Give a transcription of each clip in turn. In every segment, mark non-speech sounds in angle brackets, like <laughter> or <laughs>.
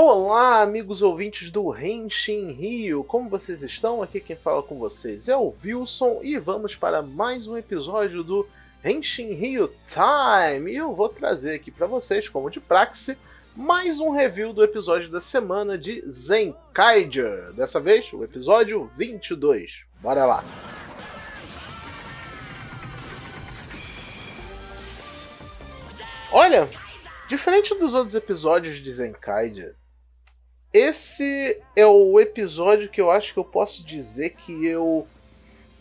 Olá, amigos ouvintes do Renshin Rio, como vocês estão? Aqui quem fala com vocês é o Wilson e vamos para mais um episódio do Renshin Rio Time. E eu vou trazer aqui para vocês, como de praxe, mais um review do episódio da semana de Zenkaiger. Dessa vez, o episódio 22. Bora lá! Olha, diferente dos outros episódios de Zenkaiger, esse é o episódio que eu acho que eu posso dizer que eu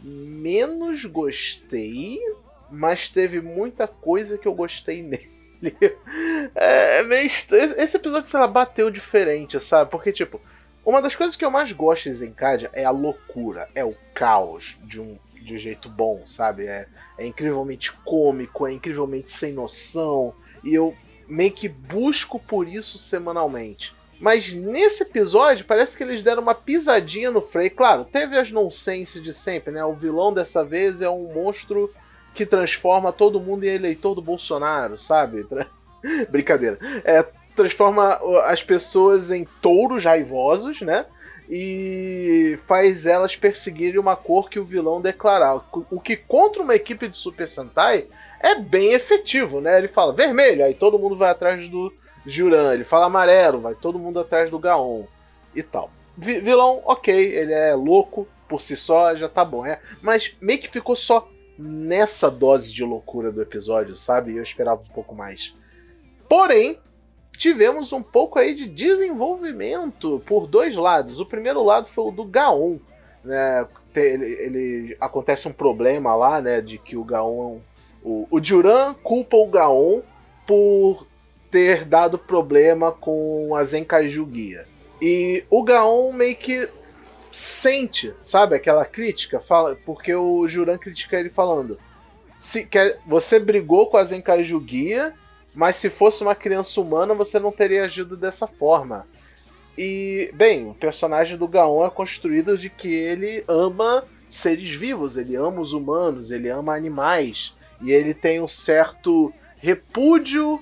menos gostei, mas teve muita coisa que eu gostei nele. <laughs> É, é meio Esse episódio, sei lá, bateu diferente, sabe? Porque, tipo, uma das coisas que eu mais gosto de Zenkaiger é a loucura, é o caos de um, de um jeito bom, sabe? É, é incrivelmente cômico, é incrivelmente sem noção, e eu meio que busco por isso semanalmente. Mas nesse episódio, parece que eles deram uma pisadinha no Frey. Claro, teve as nonsense de sempre, né? O vilão dessa vez é um monstro que transforma todo mundo em eleitor do Bolsonaro, sabe? <laughs> Brincadeira. É, transforma as pessoas em touros raivosos, né? E faz elas perseguirem uma cor que o vilão declarar. O que contra uma equipe de Super Sentai é bem efetivo, né? Ele fala vermelho, aí todo mundo vai atrás do Juran. Ele fala amarelo, vai todo mundo atrás do Gaon e tal. V vilão, ok, ele é louco por si só, já tá bom, é. Mas meio que ficou só nessa dose de loucura do episódio, sabe? Eu esperava um pouco mais. Porém, tivemos um pouco aí de desenvolvimento por dois lados. O primeiro lado foi o do Gaon, né? Ele, ele acontece um problema lá, né? De que o Gaon, o, o Juran culpa o Gaon por ter dado problema com a Zenkaiju Guia. E o Gaon meio que sente, sabe, aquela crítica, fala, porque o Juran critica ele falando: se quer, você brigou com a Zenkaiju Guia, mas se fosse uma criança humana você não teria agido dessa forma. E, bem, o personagem do Gaon é construído de que ele ama seres vivos, ele ama os humanos, ele ama animais, e ele tem um certo repúdio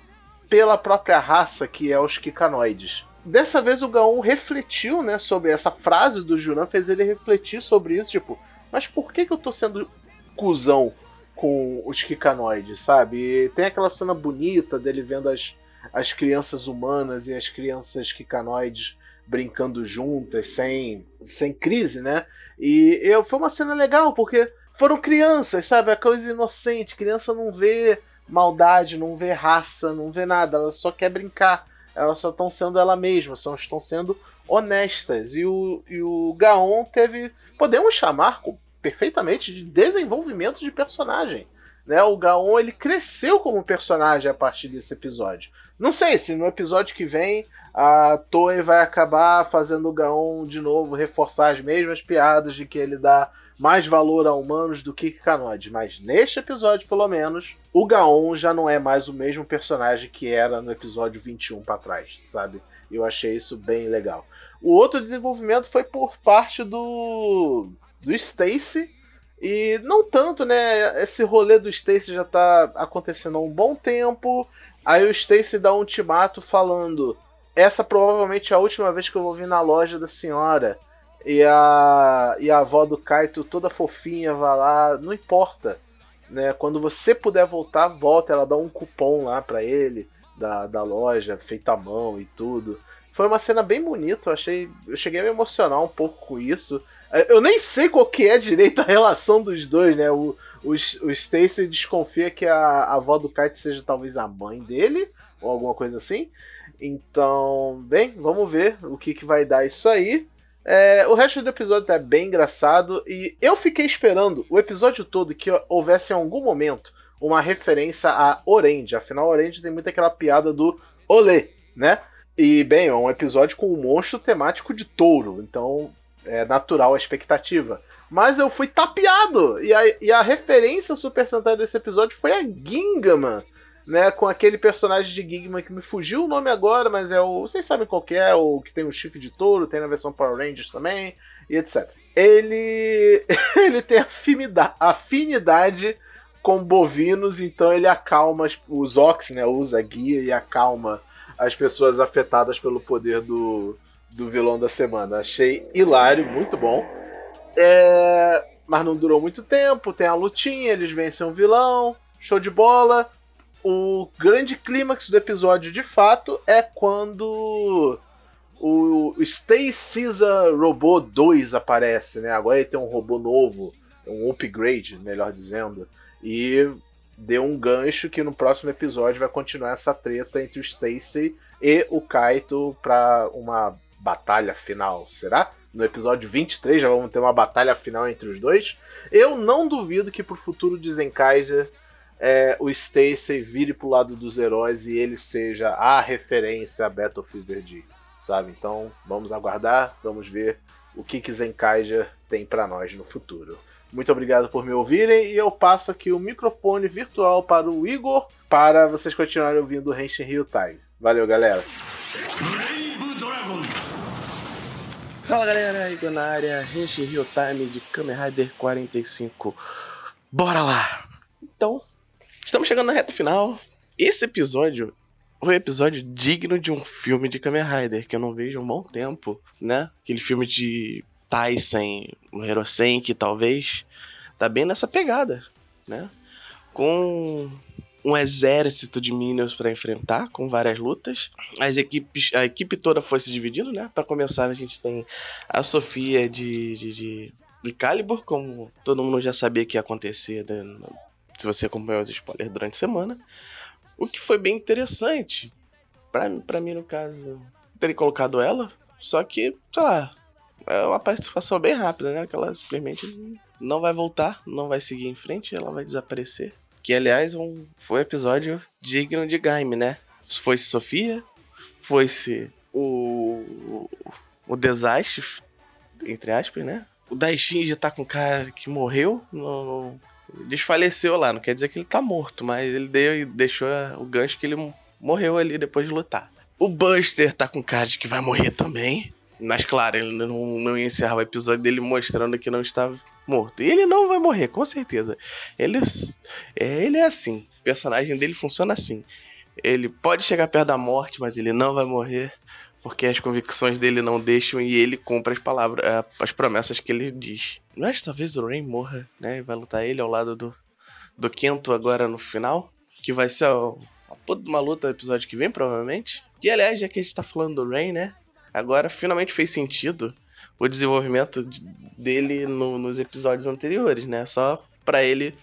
pela própria raça que é os Kikanoides. Dessa vez o Gaon refletiu, né, sobre essa frase do Juran, fez ele refletir sobre isso, tipo, mas por que, que eu tô sendo cuzão com os Kikanoides, sabe? E tem aquela cena bonita dele vendo as, as crianças humanas e as crianças Kikanoides brincando juntas, sem, sem crise, né? E eu, foi uma cena legal, porque foram crianças, sabe? A coisa inocente, criança não vê maldade, não vê raça, não vê nada, ela só quer brincar. Elas só estão sendo ela mesma, só estão sendo honestas. E o, e o Gaon teve, podemos chamar perfeitamente de desenvolvimento de personagem. Né? O Gaon ele cresceu como personagem a partir desse episódio. Não sei se no episódio que vem a Toei vai acabar fazendo o Gaon de novo reforçar as mesmas piadas de que ele dá mais valor a humanos do que Kanod, mas neste episódio, pelo menos, o Gaon já não é mais o mesmo personagem que era no episódio 21 para trás, sabe? Eu achei isso bem legal. O outro desenvolvimento foi por parte do do Stacy e não tanto, né? Esse rolê do Stacy já tá acontecendo há um bom tempo. Aí o Stacy dá um ultimato falando: "Essa provavelmente é a última vez que eu vou vir na loja da senhora". E a, e a avó do Kaito toda fofinha vai lá, não importa. Né? Quando você puder voltar, volta. Ela dá um cupom lá para ele da, da loja, feito à mão e tudo. Foi uma cena bem bonita, eu achei. Eu cheguei a me emocionar um pouco com isso. Eu nem sei qual que é direito a relação dos dois, né? O, o, o Stacy desconfia que a, a avó do Kaito seja talvez a mãe dele, ou alguma coisa assim. Então, bem, vamos ver o que, que vai dar isso aí. É, o resto do episódio tá bem engraçado e eu fiquei esperando o episódio todo que houvesse em algum momento uma referência a Orange. Afinal, Orange tem muito aquela piada do olê, né? E, bem, é um episódio com um monstro temático de touro, então é natural a expectativa. Mas eu fui tapeado! E a, e a referência Super Sentai desse episódio foi a Gingaman né, com aquele personagem de Gigman que me fugiu o nome agora, mas é o. Vocês sabem qual que é, o que tem um chifre de touro, tem na versão Power Rangers também, e etc. Ele. <laughs> ele tem afinidade, afinidade com bovinos, então ele acalma os Ox, né? Usa guia e acalma as pessoas afetadas pelo poder do, do vilão da semana. Achei hilário, muito bom. É... Mas não durou muito tempo, tem a lutinha, eles vencem o vilão, show de bola. O grande clímax do episódio, de fato, é quando o Stay Caesar Robô 2 aparece, né? Agora ele tem um robô novo, um upgrade, melhor dizendo. E deu um gancho que no próximo episódio vai continuar essa treta entre o Stacy e o Kaito para uma batalha final, será? No episódio 23 já vamos ter uma batalha final entre os dois. Eu não duvido que pro futuro de Zenkaiser é, o Stacy vire pro lado dos heróis e ele seja a referência a Battlefield Fever sabe? Então vamos aguardar, vamos ver o que que Zenkaiser tem para nós no futuro. Muito obrigado por me ouvirem e eu passo aqui o microfone virtual para o Igor para vocês continuarem ouvindo o Henshin Rio Time. Valeu, galera! Fala galera, Igor na área, Henshin Rio Time de Kamen Rider 45. Bora lá! Então, estamos chegando na reta final. Esse episódio um episódio digno de um filme de Kamen Rider, que eu não vejo há um bom tempo, né? Aquele filme de Tyson, o Hirosenki, talvez, tá bem nessa pegada, né? Com um exército de Minions para enfrentar, com várias lutas. As equipes, a equipe toda foi se dividindo, né? Para começar, a gente tem a Sofia de, de, de, de Calibur, como todo mundo já sabia que ia acontecer, né? Se você acompanhou os spoilers durante a semana. O que foi bem interessante. Pra, mim, no caso, terem colocado ela. Só que, sei lá, é uma participação bem rápida, né? Que ela simplesmente não vai voltar, não vai seguir em frente, ela vai desaparecer. Que, aliás, um, foi um episódio digno de Gaime, né? Foi-se Sofia, foi-se o, o, o desastre, entre aspas, né? O Daishin já tá com um cara que morreu no, desfaleceu lá. Não quer dizer que ele tá morto, mas ele deu, deixou o gancho que ele morreu ali depois de lutar. O Buster tá com cara de que vai morrer também. Mas claro, ele não, não ia encerrar o episódio dele mostrando que não estava morto. E ele não vai morrer, com certeza. Ele é, ele é assim. O personagem dele funciona assim. Ele pode chegar perto da morte, mas ele não vai morrer. Porque as convicções dele não deixam e ele cumpre as palavras, é, as promessas que ele diz. Mas talvez o Rain morra, né? E vai lutar ele ao lado do, do Kento agora no final. Que vai ser a puta uma luta episódio que vem, provavelmente. E aliás, já que a gente tá falando do Rain, né? Agora finalmente fez sentido o desenvolvimento dele no, nos episódios anteriores, né? Só para ele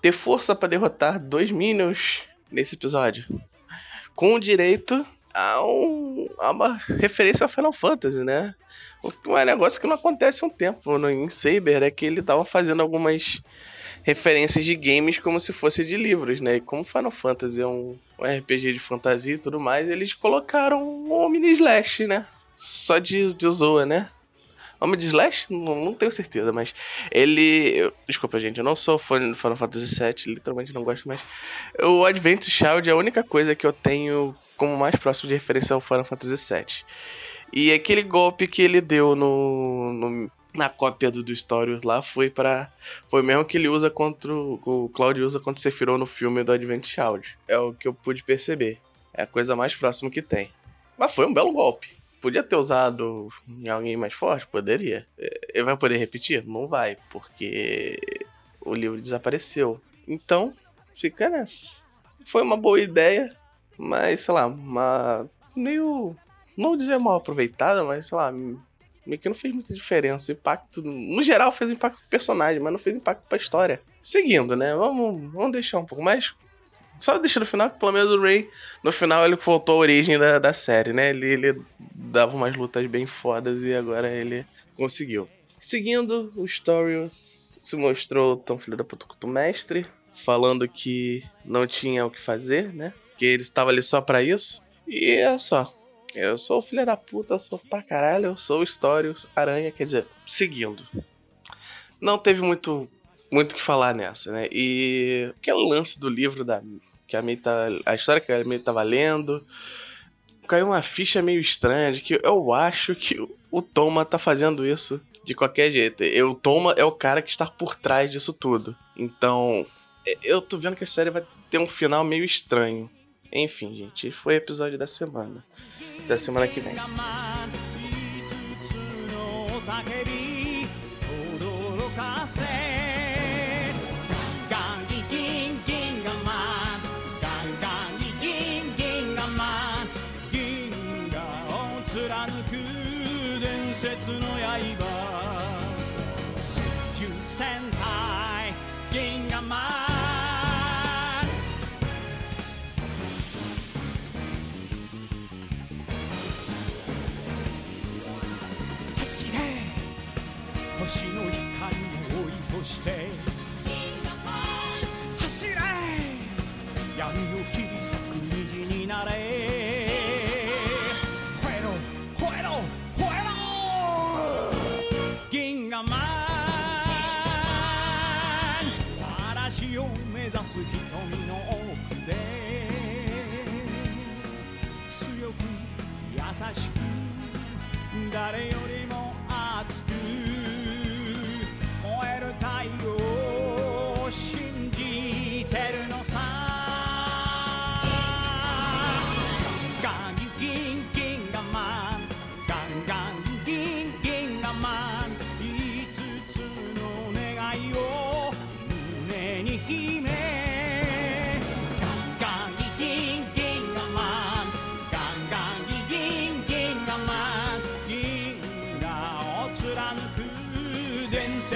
ter força para derrotar dois Minions nesse episódio. Com direito a, um, a uma referência a Final Fantasy, né? O é um negócio que não acontece há um tempo no, em Saber é que ele tava fazendo algumas referências de games como se fosse de livros, né? E como Final Fantasy é um, um RPG de fantasia e tudo mais, eles colocaram um mini slash, né? Só de, de zoa, né? Homem de Slash? Não, não, tenho certeza, mas ele. Eu, desculpa, gente, eu não sou fã do Final Fantasy VII, literalmente não gosto mais. O Advent Child é a única coisa que eu tenho como mais próximo de referência ao Final Fantasy VII. E aquele golpe que ele deu no, no na cópia do, do Stories lá foi para foi mesmo que ele usa contra o, o Cloud usa contra o Sephiroth no filme do Advent Child. É o que eu pude perceber. É a coisa mais próxima que tem. Mas foi um belo golpe. Podia ter usado em alguém mais forte? Poderia. É, ele vai poder repetir? Não vai, porque o livro desapareceu. Então, fica nessa. Foi uma boa ideia, mas, sei lá, uma. meio. Não dizer mal aproveitada, mas, sei lá, meio que não fez muita diferença. O impacto, no geral, fez impacto pro personagem, mas não fez impacto pra história. Seguindo, né? Vamos, vamos deixar um pouco mais. Só deixar no final, pelo menos o Ray, no final, ele voltou à origem da, da série, né? Ele, ele dava umas lutas bem fodas e agora ele conseguiu. Seguindo, o Stories se mostrou tão filho da puta quanto o mestre, falando que não tinha o que fazer, né? Que ele estava ali só para isso. E é só. Eu sou filho da puta, eu sou pra caralho, eu sou Stories Aranha, quer dizer, seguindo. Não teve muito muito que falar nessa, né? E aquele lance do livro da que a May tá. A história que a May tá tava lendo. Caiu uma ficha meio estranha de que eu acho que o Toma tá fazendo isso de qualquer jeito. Eu, o Toma é o cara que está por trás disso tudo. Então, eu tô vendo que a série vai ter um final meio estranho. Enfim, gente, foi o episódio da semana. da semana que vem.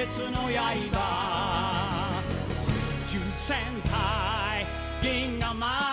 鉄の刃。宇宙戦隊銀河マン